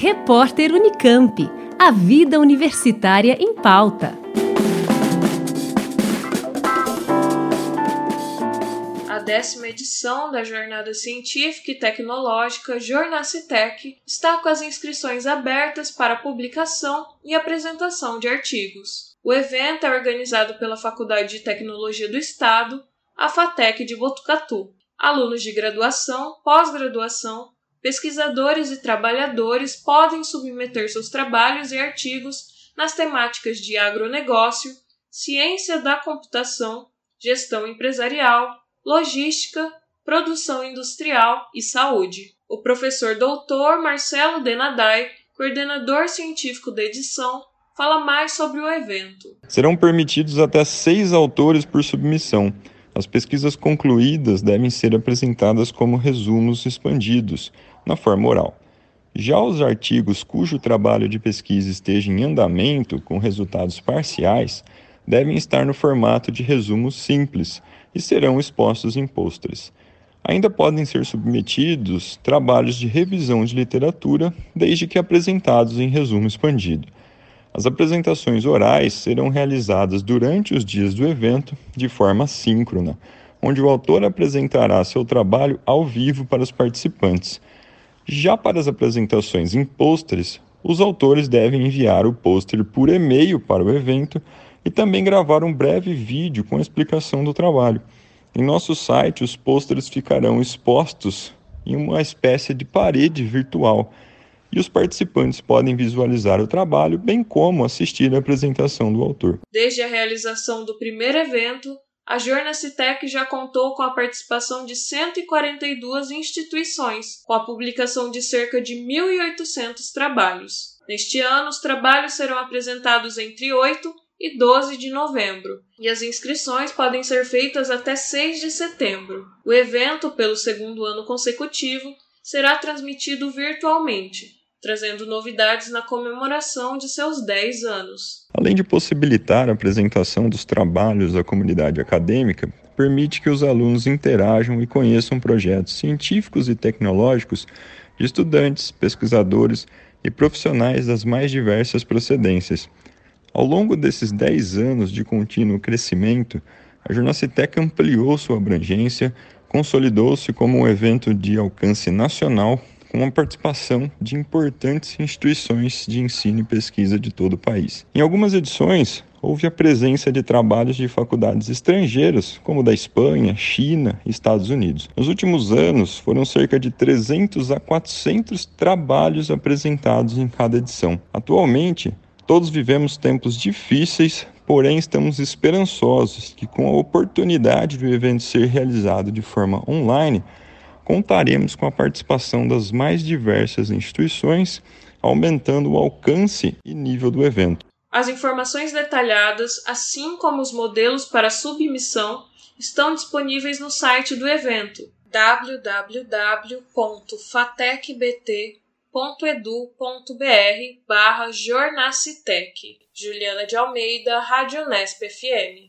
Repórter Unicamp. A vida universitária em pauta. A décima edição da Jornada Científica e Tecnológica Jornacitec está com as inscrições abertas para publicação e apresentação de artigos. O evento é organizado pela Faculdade de Tecnologia do Estado, a FATEC de Botucatu. Alunos de graduação, pós-graduação, pesquisadores e trabalhadores podem submeter seus trabalhos e artigos nas temáticas de agronegócio, ciência da computação, gestão empresarial, logística, produção industrial e saúde. O professor doutor Marcelo Denadai, coordenador científico da edição, fala mais sobre o evento. Serão permitidos até seis autores por submissão. As pesquisas concluídas devem ser apresentadas como resumos expandidos, na forma oral. Já os artigos cujo trabalho de pesquisa esteja em andamento, com resultados parciais, devem estar no formato de resumo simples e serão expostos em pôsteres. Ainda podem ser submetidos trabalhos de revisão de literatura, desde que apresentados em resumo expandido. As apresentações orais serão realizadas durante os dias do evento de forma síncrona, onde o autor apresentará seu trabalho ao vivo para os participantes. Já para as apresentações em pôsteres, os autores devem enviar o pôster por e-mail para o evento e também gravar um breve vídeo com a explicação do trabalho. Em nosso site, os pôsteres ficarão expostos em uma espécie de parede virtual e os participantes podem visualizar o trabalho, bem como assistir à apresentação do autor. Desde a realização do primeiro evento, a Jornacitec já contou com a participação de 142 instituições, com a publicação de cerca de 1.800 trabalhos. Neste ano, os trabalhos serão apresentados entre 8 e 12 de novembro, e as inscrições podem ser feitas até 6 de setembro. O evento, pelo segundo ano consecutivo, será transmitido virtualmente, trazendo novidades na comemoração de seus 10 anos. Além de possibilitar a apresentação dos trabalhos à comunidade acadêmica, permite que os alunos interajam e conheçam projetos científicos e tecnológicos de estudantes, pesquisadores e profissionais das mais diversas procedências. Ao longo desses 10 anos de contínuo crescimento, a Jornacitec ampliou sua abrangência, consolidou-se como um evento de alcance nacional com a participação de importantes instituições de ensino e pesquisa de todo o país. Em algumas edições, houve a presença de trabalhos de faculdades estrangeiras, como da Espanha, China e Estados Unidos. Nos últimos anos, foram cerca de 300 a 400 trabalhos apresentados em cada edição. Atualmente, todos vivemos tempos difíceis, porém estamos esperançosos que com a oportunidade do evento ser realizado de forma online, contaremos com a participação das mais diversas instituições, aumentando o alcance e nível do evento. As informações detalhadas, assim como os modelos para submissão, estão disponíveis no site do evento www.fatecbt.edu.br barra Jornacitec. Juliana de Almeida, Rádio Nesp FM.